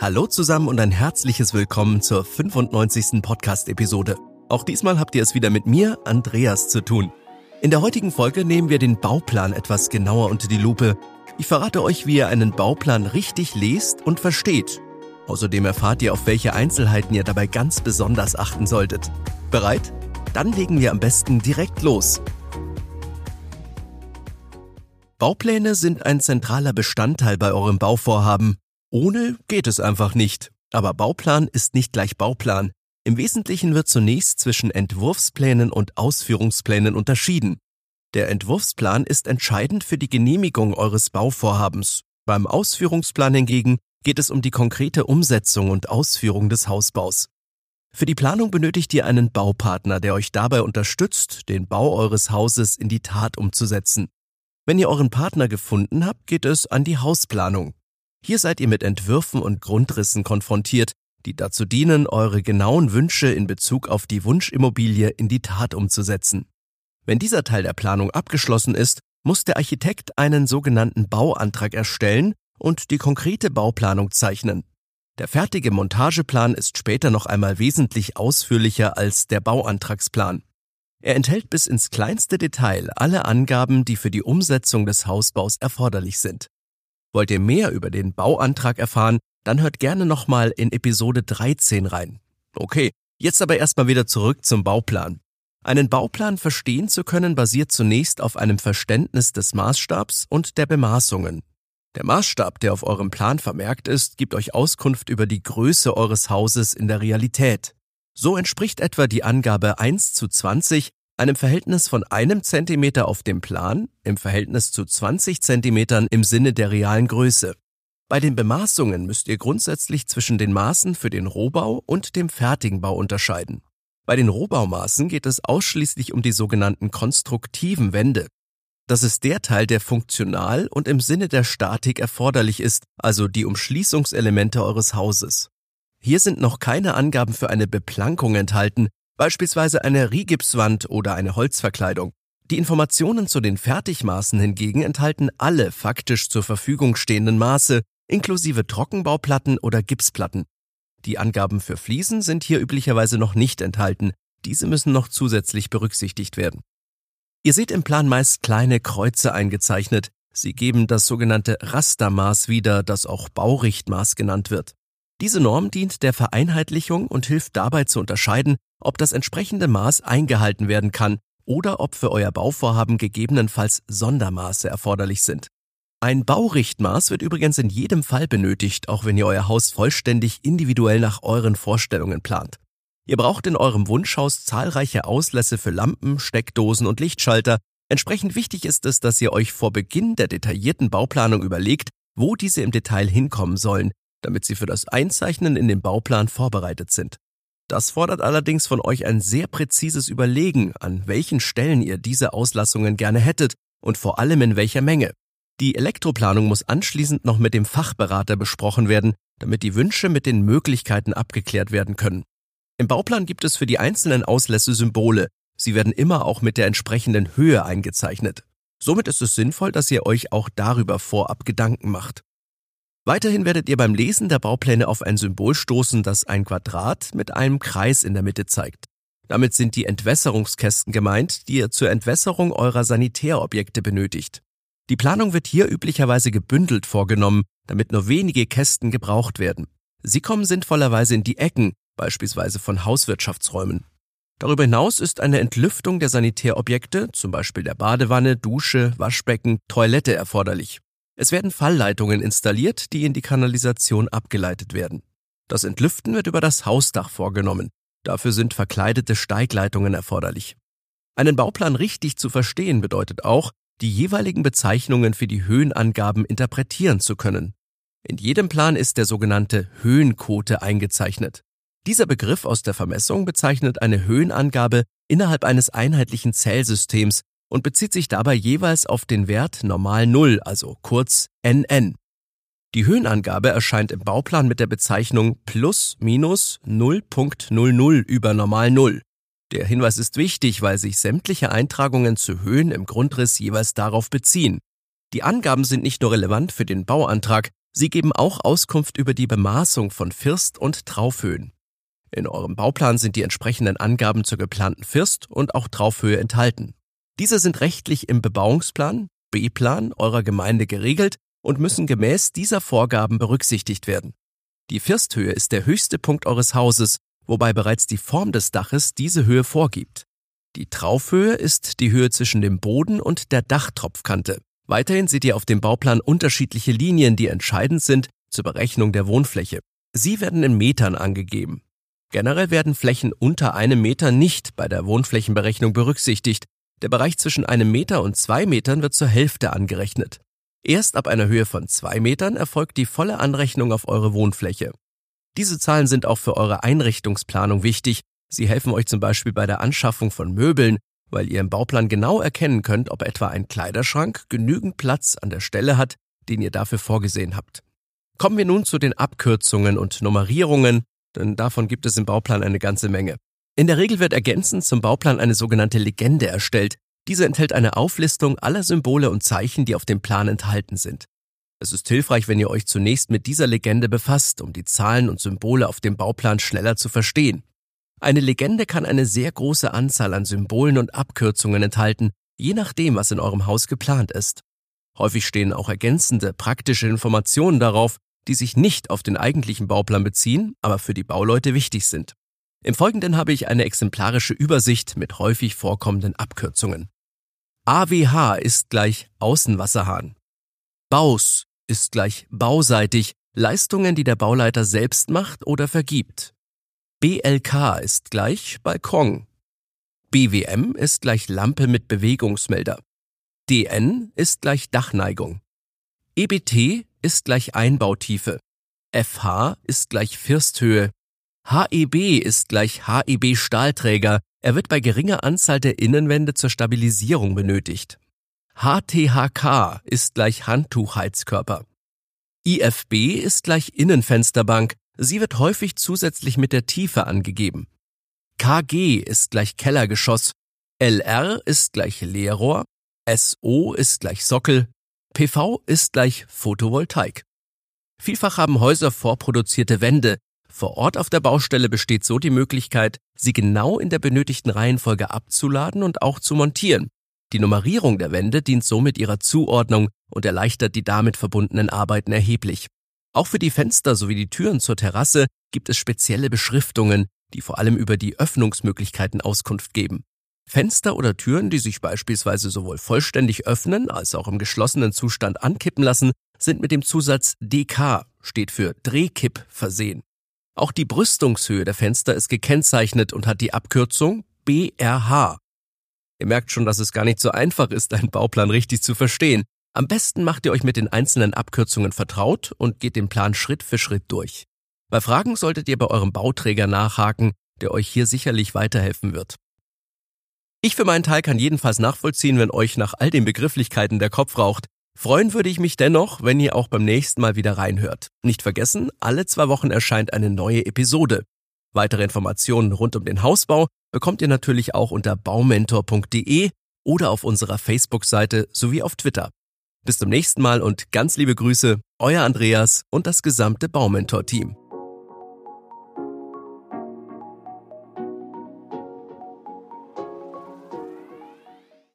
Hallo zusammen und ein herzliches Willkommen zur 95. Podcast-Episode. Auch diesmal habt ihr es wieder mit mir, Andreas, zu tun. In der heutigen Folge nehmen wir den Bauplan etwas genauer unter die Lupe. Ich verrate euch, wie ihr einen Bauplan richtig lest und versteht. Außerdem erfahrt ihr, auf welche Einzelheiten ihr dabei ganz besonders achten solltet. Bereit? Dann legen wir am besten direkt los. Baupläne sind ein zentraler Bestandteil bei eurem Bauvorhaben. Ohne geht es einfach nicht. Aber Bauplan ist nicht gleich Bauplan. Im Wesentlichen wird zunächst zwischen Entwurfsplänen und Ausführungsplänen unterschieden. Der Entwurfsplan ist entscheidend für die Genehmigung eures Bauvorhabens. Beim Ausführungsplan hingegen geht es um die konkrete Umsetzung und Ausführung des Hausbaus. Für die Planung benötigt ihr einen Baupartner, der euch dabei unterstützt, den Bau eures Hauses in die Tat umzusetzen. Wenn ihr euren Partner gefunden habt, geht es an die Hausplanung. Hier seid ihr mit Entwürfen und Grundrissen konfrontiert, die dazu dienen, eure genauen Wünsche in Bezug auf die Wunschimmobilie in die Tat umzusetzen. Wenn dieser Teil der Planung abgeschlossen ist, muss der Architekt einen sogenannten Bauantrag erstellen und die konkrete Bauplanung zeichnen. Der fertige Montageplan ist später noch einmal wesentlich ausführlicher als der Bauantragsplan. Er enthält bis ins kleinste Detail alle Angaben, die für die Umsetzung des Hausbaus erforderlich sind. Wollt ihr mehr über den Bauantrag erfahren, dann hört gerne nochmal in Episode 13 rein. Okay, jetzt aber erstmal wieder zurück zum Bauplan. Einen Bauplan verstehen zu können, basiert zunächst auf einem Verständnis des Maßstabs und der Bemaßungen. Der Maßstab, der auf eurem Plan vermerkt ist, gibt euch Auskunft über die Größe eures Hauses in der Realität. So entspricht etwa die Angabe 1 zu 20 einem Verhältnis von einem Zentimeter auf dem Plan im Verhältnis zu 20 Zentimetern im Sinne der realen Größe. Bei den Bemaßungen müsst ihr grundsätzlich zwischen den Maßen für den Rohbau und dem fertigen Bau unterscheiden. Bei den Rohbaumaßen geht es ausschließlich um die sogenannten konstruktiven Wände. Das ist der Teil, der funktional und im Sinne der Statik erforderlich ist, also die Umschließungselemente eures Hauses. Hier sind noch keine Angaben für eine Beplankung enthalten, beispielsweise eine Rigipswand oder eine Holzverkleidung. Die Informationen zu den Fertigmaßen hingegen enthalten alle faktisch zur Verfügung stehenden Maße, inklusive Trockenbauplatten oder Gipsplatten. Die Angaben für Fliesen sind hier üblicherweise noch nicht enthalten, diese müssen noch zusätzlich berücksichtigt werden. Ihr seht im Plan meist kleine Kreuze eingezeichnet, sie geben das sogenannte Rastermaß wieder, das auch Baurichtmaß genannt wird. Diese Norm dient der Vereinheitlichung und hilft dabei zu unterscheiden, ob das entsprechende Maß eingehalten werden kann oder ob für euer Bauvorhaben gegebenenfalls Sondermaße erforderlich sind. Ein Baurichtmaß wird übrigens in jedem Fall benötigt, auch wenn ihr euer Haus vollständig individuell nach euren Vorstellungen plant. Ihr braucht in eurem Wunschhaus zahlreiche Auslässe für Lampen, Steckdosen und Lichtschalter. Entsprechend wichtig ist es, dass ihr euch vor Beginn der detaillierten Bauplanung überlegt, wo diese im Detail hinkommen sollen, damit sie für das Einzeichnen in den Bauplan vorbereitet sind. Das fordert allerdings von euch ein sehr präzises Überlegen, an welchen Stellen ihr diese Auslassungen gerne hättet und vor allem in welcher Menge. Die Elektroplanung muss anschließend noch mit dem Fachberater besprochen werden, damit die Wünsche mit den Möglichkeiten abgeklärt werden können. Im Bauplan gibt es für die einzelnen Auslässe Symbole. Sie werden immer auch mit der entsprechenden Höhe eingezeichnet. Somit ist es sinnvoll, dass ihr euch auch darüber vorab Gedanken macht. Weiterhin werdet ihr beim Lesen der Baupläne auf ein Symbol stoßen, das ein Quadrat mit einem Kreis in der Mitte zeigt. Damit sind die Entwässerungskästen gemeint, die ihr zur Entwässerung eurer Sanitärobjekte benötigt. Die Planung wird hier üblicherweise gebündelt vorgenommen, damit nur wenige Kästen gebraucht werden. Sie kommen sinnvollerweise in die Ecken, beispielsweise von Hauswirtschaftsräumen. Darüber hinaus ist eine Entlüftung der Sanitärobjekte, zum Beispiel der Badewanne, Dusche, Waschbecken, Toilette erforderlich. Es werden Fallleitungen installiert, die in die Kanalisation abgeleitet werden. Das Entlüften wird über das Hausdach vorgenommen. Dafür sind verkleidete Steigleitungen erforderlich. Einen Bauplan richtig zu verstehen bedeutet auch, die jeweiligen Bezeichnungen für die Höhenangaben interpretieren zu können. In jedem Plan ist der sogenannte Höhenkote eingezeichnet. Dieser Begriff aus der Vermessung bezeichnet eine Höhenangabe innerhalb eines einheitlichen Zählsystems, und bezieht sich dabei jeweils auf den Wert normal Null, also kurz NN. Die Höhenangabe erscheint im Bauplan mit der Bezeichnung plus minus 0.00 über normal Null. Der Hinweis ist wichtig, weil sich sämtliche Eintragungen zu Höhen im Grundriss jeweils darauf beziehen. Die Angaben sind nicht nur relevant für den Bauantrag, Sie geben auch Auskunft über die Bemaßung von First- und Traufhöhen. In eurem Bauplan sind die entsprechenden Angaben zur geplanten First- und auch Traufhöhe enthalten. Diese sind rechtlich im Bebauungsplan, B-Plan eurer Gemeinde geregelt und müssen gemäß dieser Vorgaben berücksichtigt werden. Die Firsthöhe ist der höchste Punkt eures Hauses, wobei bereits die Form des Daches diese Höhe vorgibt. Die Traufhöhe ist die Höhe zwischen dem Boden und der Dachtropfkante. Weiterhin seht ihr auf dem Bauplan unterschiedliche Linien, die entscheidend sind zur Berechnung der Wohnfläche. Sie werden in Metern angegeben. Generell werden Flächen unter einem Meter nicht bei der Wohnflächenberechnung berücksichtigt. Der Bereich zwischen einem Meter und zwei Metern wird zur Hälfte angerechnet. Erst ab einer Höhe von zwei Metern erfolgt die volle Anrechnung auf eure Wohnfläche. Diese Zahlen sind auch für eure Einrichtungsplanung wichtig. Sie helfen euch zum Beispiel bei der Anschaffung von Möbeln, weil ihr im Bauplan genau erkennen könnt, ob etwa ein Kleiderschrank genügend Platz an der Stelle hat, den ihr dafür vorgesehen habt. Kommen wir nun zu den Abkürzungen und Nummerierungen, denn davon gibt es im Bauplan eine ganze Menge. In der Regel wird ergänzend zum Bauplan eine sogenannte Legende erstellt, diese enthält eine Auflistung aller Symbole und Zeichen, die auf dem Plan enthalten sind. Es ist hilfreich, wenn ihr euch zunächst mit dieser Legende befasst, um die Zahlen und Symbole auf dem Bauplan schneller zu verstehen. Eine Legende kann eine sehr große Anzahl an Symbolen und Abkürzungen enthalten, je nachdem, was in eurem Haus geplant ist. Häufig stehen auch ergänzende, praktische Informationen darauf, die sich nicht auf den eigentlichen Bauplan beziehen, aber für die Bauleute wichtig sind. Im Folgenden habe ich eine exemplarische Übersicht mit häufig vorkommenden Abkürzungen. AWH ist gleich Außenwasserhahn. Baus ist gleich bauseitig, Leistungen, die der Bauleiter selbst macht oder vergibt. BLK ist gleich Balkon. BWM ist gleich Lampe mit Bewegungsmelder. DN ist gleich Dachneigung. EBT ist gleich Einbautiefe. FH ist gleich Firsthöhe. HEB ist gleich HEB Stahlträger, er wird bei geringer Anzahl der Innenwände zur Stabilisierung benötigt. HTHK ist gleich Handtuchheizkörper. IFB ist gleich Innenfensterbank, sie wird häufig zusätzlich mit der Tiefe angegeben. KG ist gleich Kellergeschoss, LR ist gleich Leerrohr, SO ist gleich Sockel, PV ist gleich Photovoltaik. Vielfach haben Häuser vorproduzierte Wände, vor Ort auf der Baustelle besteht so die Möglichkeit, sie genau in der benötigten Reihenfolge abzuladen und auch zu montieren. Die Nummerierung der Wände dient somit ihrer Zuordnung und erleichtert die damit verbundenen Arbeiten erheblich. Auch für die Fenster sowie die Türen zur Terrasse gibt es spezielle Beschriftungen, die vor allem über die Öffnungsmöglichkeiten Auskunft geben. Fenster oder Türen, die sich beispielsweise sowohl vollständig öffnen als auch im geschlossenen Zustand ankippen lassen, sind mit dem Zusatz DK, steht für Drehkipp, versehen. Auch die Brüstungshöhe der Fenster ist gekennzeichnet und hat die Abkürzung BRH. Ihr merkt schon, dass es gar nicht so einfach ist, einen Bauplan richtig zu verstehen. Am besten macht ihr euch mit den einzelnen Abkürzungen vertraut und geht den Plan Schritt für Schritt durch. Bei Fragen solltet ihr bei eurem Bauträger nachhaken, der euch hier sicherlich weiterhelfen wird. Ich für meinen Teil kann jedenfalls nachvollziehen, wenn euch nach all den Begrifflichkeiten der Kopf raucht. Freuen würde ich mich dennoch, wenn ihr auch beim nächsten Mal wieder reinhört. Nicht vergessen, alle zwei Wochen erscheint eine neue Episode. Weitere Informationen rund um den Hausbau bekommt ihr natürlich auch unter baumentor.de oder auf unserer Facebook-Seite sowie auf Twitter. Bis zum nächsten Mal und ganz liebe Grüße, euer Andreas und das gesamte Baumentor-Team.